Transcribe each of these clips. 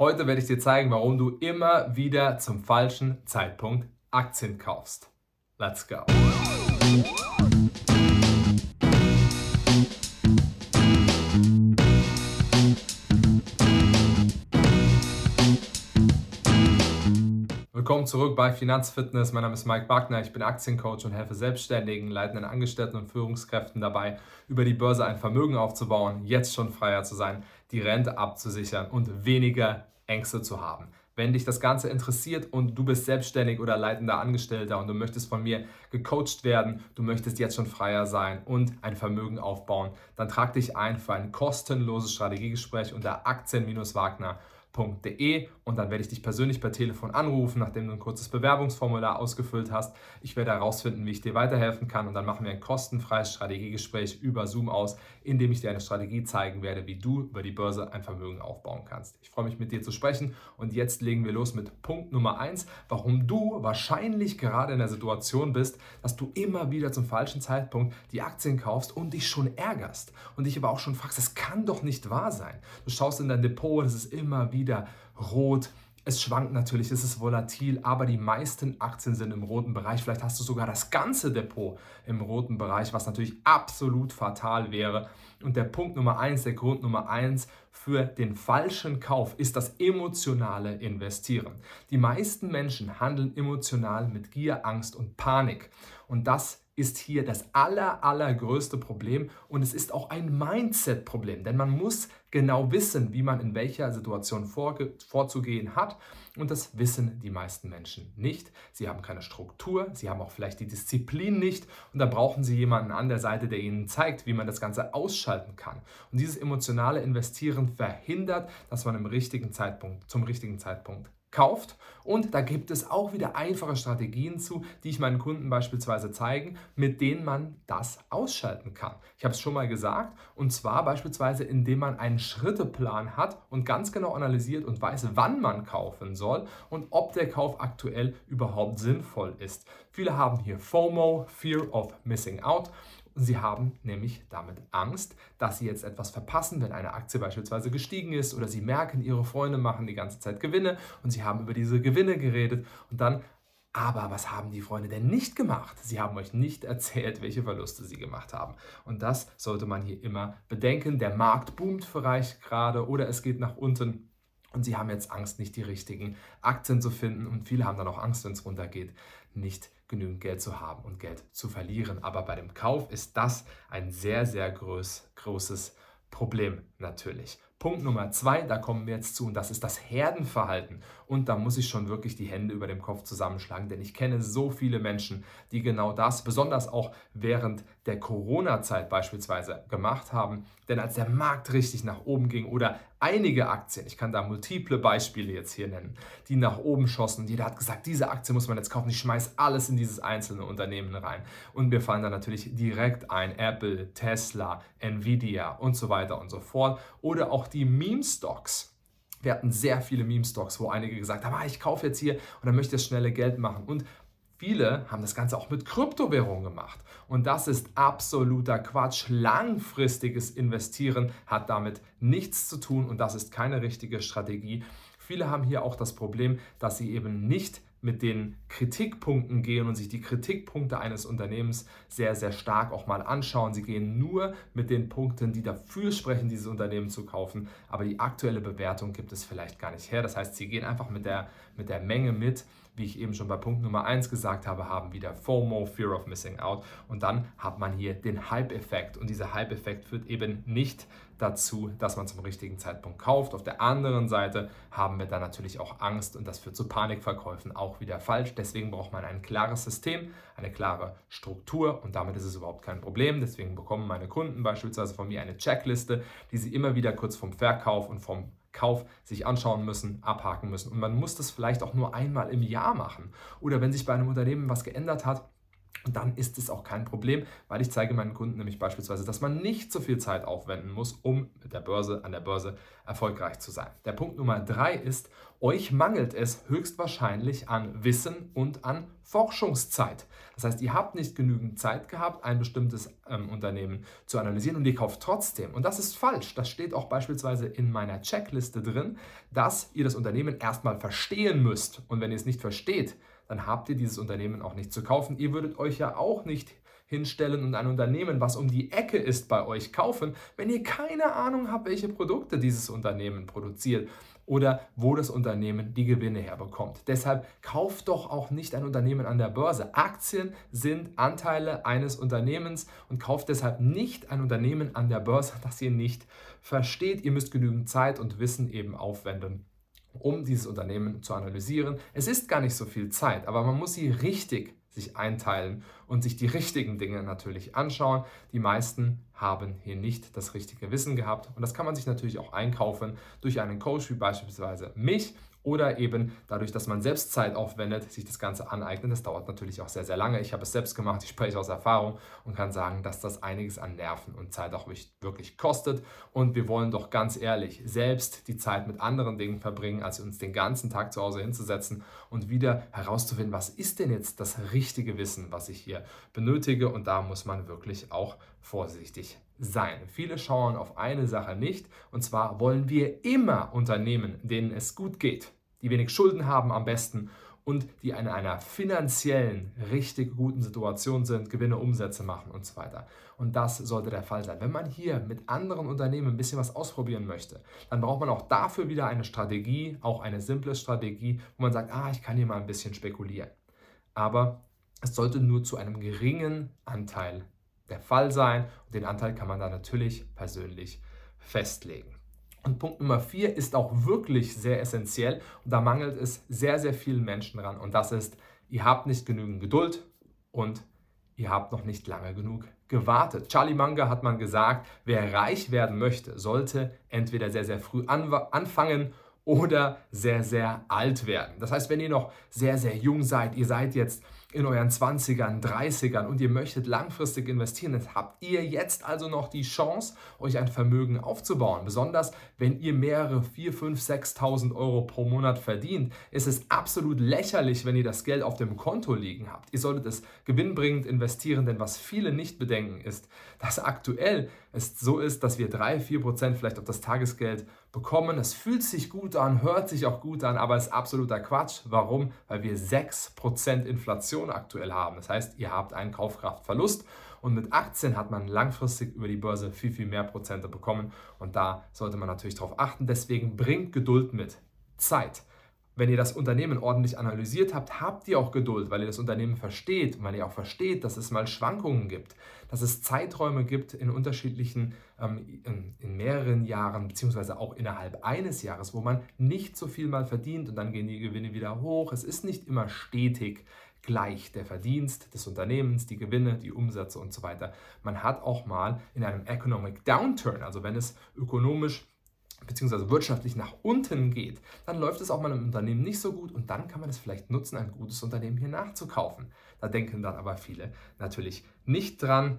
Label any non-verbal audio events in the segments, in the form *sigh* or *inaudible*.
Heute werde ich dir zeigen, warum du immer wieder zum falschen Zeitpunkt Aktien kaufst. Let's go! Willkommen zurück bei Finanzfitness. Mein Name ist Mike Wagner. Ich bin Aktiencoach und helfe Selbstständigen, leitenden Angestellten und Führungskräften dabei, über die Börse ein Vermögen aufzubauen, jetzt schon freier zu sein, die Rente abzusichern und weniger Ängste zu haben. Wenn dich das Ganze interessiert und du bist selbstständig oder leitender Angestellter und du möchtest von mir gecoacht werden, du möchtest jetzt schon freier sein und ein Vermögen aufbauen, dann trag dich ein für ein kostenloses Strategiegespräch unter aktien-wagner.com www.versicherungsmakler.de und dann werde ich dich persönlich per Telefon anrufen, nachdem du ein kurzes Bewerbungsformular ausgefüllt hast. Ich werde herausfinden, wie ich dir weiterhelfen kann und dann machen wir ein kostenfreies Strategiegespräch über Zoom aus, in dem ich dir eine Strategie zeigen werde, wie du über die Börse ein Vermögen aufbauen kannst. Ich freue mich mit dir zu sprechen und jetzt legen wir los mit Punkt Nummer 1, warum du wahrscheinlich gerade in der Situation bist, dass du immer wieder zum falschen Zeitpunkt die Aktien kaufst und dich schon ärgerst und dich aber auch schon fragst, das kann doch nicht wahr sein. Du schaust in dein Depot, das ist immer wieder wieder rot. Es schwankt natürlich, es ist volatil, aber die meisten Aktien sind im roten Bereich. Vielleicht hast du sogar das ganze Depot im roten Bereich, was natürlich absolut fatal wäre. Und der Punkt Nummer eins, der Grund Nummer eins für den falschen Kauf ist das emotionale Investieren. Die meisten Menschen handeln emotional mit Gier, Angst und Panik. Und das ist hier das aller, allergrößte Problem und es ist auch ein Mindset-Problem, denn man muss genau wissen, wie man in welcher Situation vorzugehen hat und das wissen die meisten Menschen nicht. Sie haben keine Struktur, sie haben auch vielleicht die Disziplin nicht und da brauchen sie jemanden an der Seite, der ihnen zeigt, wie man das Ganze ausschalten kann. Und dieses emotionale Investieren verhindert, dass man im richtigen Zeitpunkt, zum richtigen Zeitpunkt kauft. Und da gibt es auch wieder einfache Strategien zu, die ich meinen Kunden beispielsweise zeigen, mit denen man das ausschalten kann. Ich habe es schon mal gesagt, und zwar beispielsweise, indem man einen Schritteplan hat und ganz genau analysiert und weiß, wann man kaufen soll und ob der Kauf aktuell überhaupt sinnvoll ist. Viele haben hier FOMO, Fear of Missing Out. Sie haben nämlich damit Angst, dass sie jetzt etwas verpassen, wenn eine Aktie beispielsweise gestiegen ist oder sie merken, ihre Freunde machen die ganze Zeit Gewinne und sie haben über diese Gewinne geredet und dann aber was haben die Freunde denn nicht gemacht? Sie haben euch nicht erzählt, welche Verluste sie gemacht haben. Und das sollte man hier immer bedenken. Der Markt boomt vielleicht gerade oder es geht nach unten. Und sie haben jetzt Angst, nicht die richtigen Aktien zu finden. Und viele haben dann auch Angst, wenn es runtergeht, nicht genügend Geld zu haben und Geld zu verlieren. Aber bei dem Kauf ist das ein sehr, sehr groß, großes Problem natürlich. Punkt Nummer zwei, da kommen wir jetzt zu, und das ist das Herdenverhalten. Und da muss ich schon wirklich die Hände über dem Kopf zusammenschlagen, denn ich kenne so viele Menschen, die genau das, besonders auch während der Corona-Zeit beispielsweise, gemacht haben. Denn als der Markt richtig nach oben ging oder einige Aktien, ich kann da multiple Beispiele jetzt hier nennen, die nach oben schossen jeder hat gesagt, diese Aktie muss man jetzt kaufen, ich schmeiße alles in dieses einzelne Unternehmen rein. Und wir fallen da natürlich direkt ein, Apple, Tesla, Nvidia und so weiter und so fort. Oder auch die Meme-Stocks. Wir hatten sehr viele Meme-Stocks, wo einige gesagt haben, ah, ich kaufe jetzt hier und dann möchte ich das schnelle Geld machen. Und viele haben das Ganze auch mit Kryptowährungen gemacht. Und das ist absoluter Quatsch. Langfristiges Investieren hat damit nichts zu tun und das ist keine richtige Strategie. Viele haben hier auch das Problem, dass sie eben nicht mit den Kritikpunkten gehen und sich die Kritikpunkte eines Unternehmens sehr, sehr stark auch mal anschauen. Sie gehen nur mit den Punkten, die dafür sprechen, dieses Unternehmen zu kaufen, aber die aktuelle Bewertung gibt es vielleicht gar nicht her. Das heißt, sie gehen einfach mit der, mit der Menge mit, wie ich eben schon bei Punkt Nummer 1 gesagt habe, haben wieder FOMO, Fear of Missing Out und dann hat man hier den Hype-Effekt und dieser Hype-Effekt führt eben nicht dazu, dass man zum richtigen Zeitpunkt kauft. Auf der anderen Seite haben wir dann natürlich auch Angst und das führt zu Panikverkäufen auch wieder falsch. Deswegen braucht man ein klares System, eine klare Struktur und damit ist es überhaupt kein Problem. Deswegen bekommen meine Kunden beispielsweise von mir eine Checkliste, die sie immer wieder kurz vom Verkauf und vom Kauf sich anschauen müssen, abhaken müssen. Und man muss das vielleicht auch nur einmal im Jahr machen. Oder wenn sich bei einem Unternehmen was geändert hat, dann ist es auch kein Problem, weil ich zeige meinen Kunden nämlich beispielsweise, dass man nicht so viel Zeit aufwenden muss, um mit der Börse an der Börse erfolgreich zu sein. Der Punkt Nummer drei ist, euch mangelt es höchstwahrscheinlich an Wissen und an Forschungszeit. Das heißt, ihr habt nicht genügend Zeit gehabt, ein bestimmtes ähm, Unternehmen zu analysieren und ihr kauft trotzdem. Und das ist falsch. Das steht auch beispielsweise in meiner Checkliste drin, dass ihr das Unternehmen erstmal verstehen müsst. Und wenn ihr es nicht versteht, dann habt ihr dieses Unternehmen auch nicht zu kaufen. Ihr würdet euch ja auch nicht hinstellen und ein Unternehmen, was um die Ecke ist, bei euch kaufen, wenn ihr keine Ahnung habt, welche Produkte dieses Unternehmen produziert oder wo das Unternehmen die Gewinne herbekommt. Deshalb kauft doch auch nicht ein Unternehmen an der Börse. Aktien sind Anteile eines Unternehmens und kauft deshalb nicht ein Unternehmen an der Börse, *laughs* das ihr nicht versteht. Ihr müsst genügend Zeit und Wissen eben aufwenden um dieses Unternehmen zu analysieren. Es ist gar nicht so viel Zeit, aber man muss sie richtig sich einteilen und sich die richtigen Dinge natürlich anschauen. Die meisten haben hier nicht das richtige Wissen gehabt und das kann man sich natürlich auch einkaufen durch einen Coach wie beispielsweise mich oder eben dadurch, dass man selbst Zeit aufwendet, sich das Ganze aneignet. Das dauert natürlich auch sehr, sehr lange. Ich habe es selbst gemacht, ich spreche aus Erfahrung und kann sagen, dass das einiges an Nerven und Zeit auch wirklich kostet. Und wir wollen doch ganz ehrlich selbst die Zeit mit anderen Dingen verbringen, als uns den ganzen Tag zu Hause hinzusetzen und wieder herauszufinden, was ist denn jetzt das richtige Wissen, was ich hier benötige. Und da muss man wirklich auch vorsichtig sein. Viele schauen auf eine Sache nicht, und zwar wollen wir immer Unternehmen, denen es gut geht, die wenig Schulden haben am besten und die in einer finanziellen, richtig guten Situation sind, Gewinne, Umsätze machen und so weiter. Und das sollte der Fall sein. Wenn man hier mit anderen Unternehmen ein bisschen was ausprobieren möchte, dann braucht man auch dafür wieder eine Strategie, auch eine simple Strategie, wo man sagt, ah, ich kann hier mal ein bisschen spekulieren. Aber es sollte nur zu einem geringen Anteil der Fall sein. Und den Anteil kann man dann natürlich persönlich festlegen. Und Punkt Nummer vier ist auch wirklich sehr essentiell und da mangelt es sehr, sehr vielen Menschen dran. Und das ist, ihr habt nicht genügend Geduld und ihr habt noch nicht lange genug gewartet. Charlie Munger hat man gesagt, wer reich werden möchte, sollte entweder sehr, sehr früh anfangen oder sehr, sehr alt werden. Das heißt, wenn ihr noch sehr, sehr jung seid, ihr seid jetzt in euren 20ern, 30ern und ihr möchtet langfristig investieren, dann habt ihr jetzt also noch die Chance, euch ein Vermögen aufzubauen. Besonders wenn ihr mehrere 4, 5, 6.000 Euro pro Monat verdient, ist es absolut lächerlich, wenn ihr das Geld auf dem Konto liegen habt. Ihr solltet es gewinnbringend investieren, denn was viele nicht bedenken ist, dass aktuell es so ist, dass wir 3, 4 Prozent vielleicht auf das Tagesgeld bekommen. Es fühlt sich gut an, hört sich auch gut an, aber es ist absoluter Quatsch. Warum? Weil wir 6 Prozent Inflation aktuell haben. Das heißt, ihr habt einen Kaufkraftverlust und mit Aktien hat man langfristig über die Börse viel, viel mehr Prozente bekommen und da sollte man natürlich darauf achten. Deswegen bringt Geduld mit. Zeit. Wenn ihr das Unternehmen ordentlich analysiert habt, habt ihr auch Geduld, weil ihr das Unternehmen versteht weil ihr auch versteht, dass es mal Schwankungen gibt, dass es Zeiträume gibt in unterschiedlichen, ähm, in, in, mehreren Jahren, beziehungsweise auch innerhalb eines Jahres, wo man nicht so viel mal verdient und dann gehen die Gewinne wieder hoch. Es ist nicht immer stetig gleich der Verdienst des Unternehmens, die Gewinne, die Umsätze und so weiter. Man hat auch mal in einem Economic Downturn, also wenn es ökonomisch beziehungsweise wirtschaftlich nach unten geht, dann läuft es auch mal im Unternehmen nicht so gut und dann kann man es vielleicht nutzen, ein gutes Unternehmen hier nachzukaufen. Da denken dann aber viele natürlich nicht dran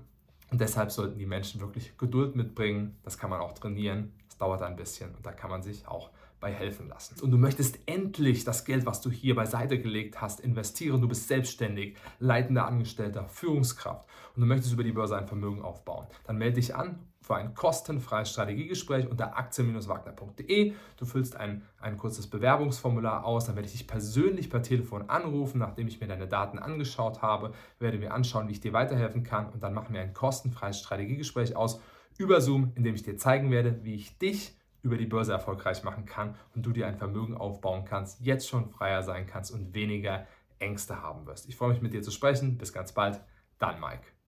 und deshalb sollten die Menschen wirklich Geduld mitbringen. Das kann man auch trainieren, das dauert ein bisschen und da kann man sich auch bei helfen lassen. Und du möchtest endlich das Geld, was du hier beiseite gelegt hast, investieren. Du bist selbstständig, leitender Angestellter, Führungskraft und du möchtest über die Börse ein Vermögen aufbauen. Dann melde dich an für ein kostenfreies Strategiegespräch unter aktien-wagner.de. Du füllst ein, ein kurzes Bewerbungsformular aus, dann werde ich dich persönlich per Telefon anrufen, nachdem ich mir deine Daten angeschaut habe, werde mir anschauen, wie ich dir weiterhelfen kann und dann machen wir ein kostenfreies Strategiegespräch aus über Zoom, in dem ich dir zeigen werde, wie ich dich über die Börse erfolgreich machen kann und du dir ein Vermögen aufbauen kannst, jetzt schon freier sein kannst und weniger Ängste haben wirst. Ich freue mich mit dir zu sprechen. Bis ganz bald. Dein Mike.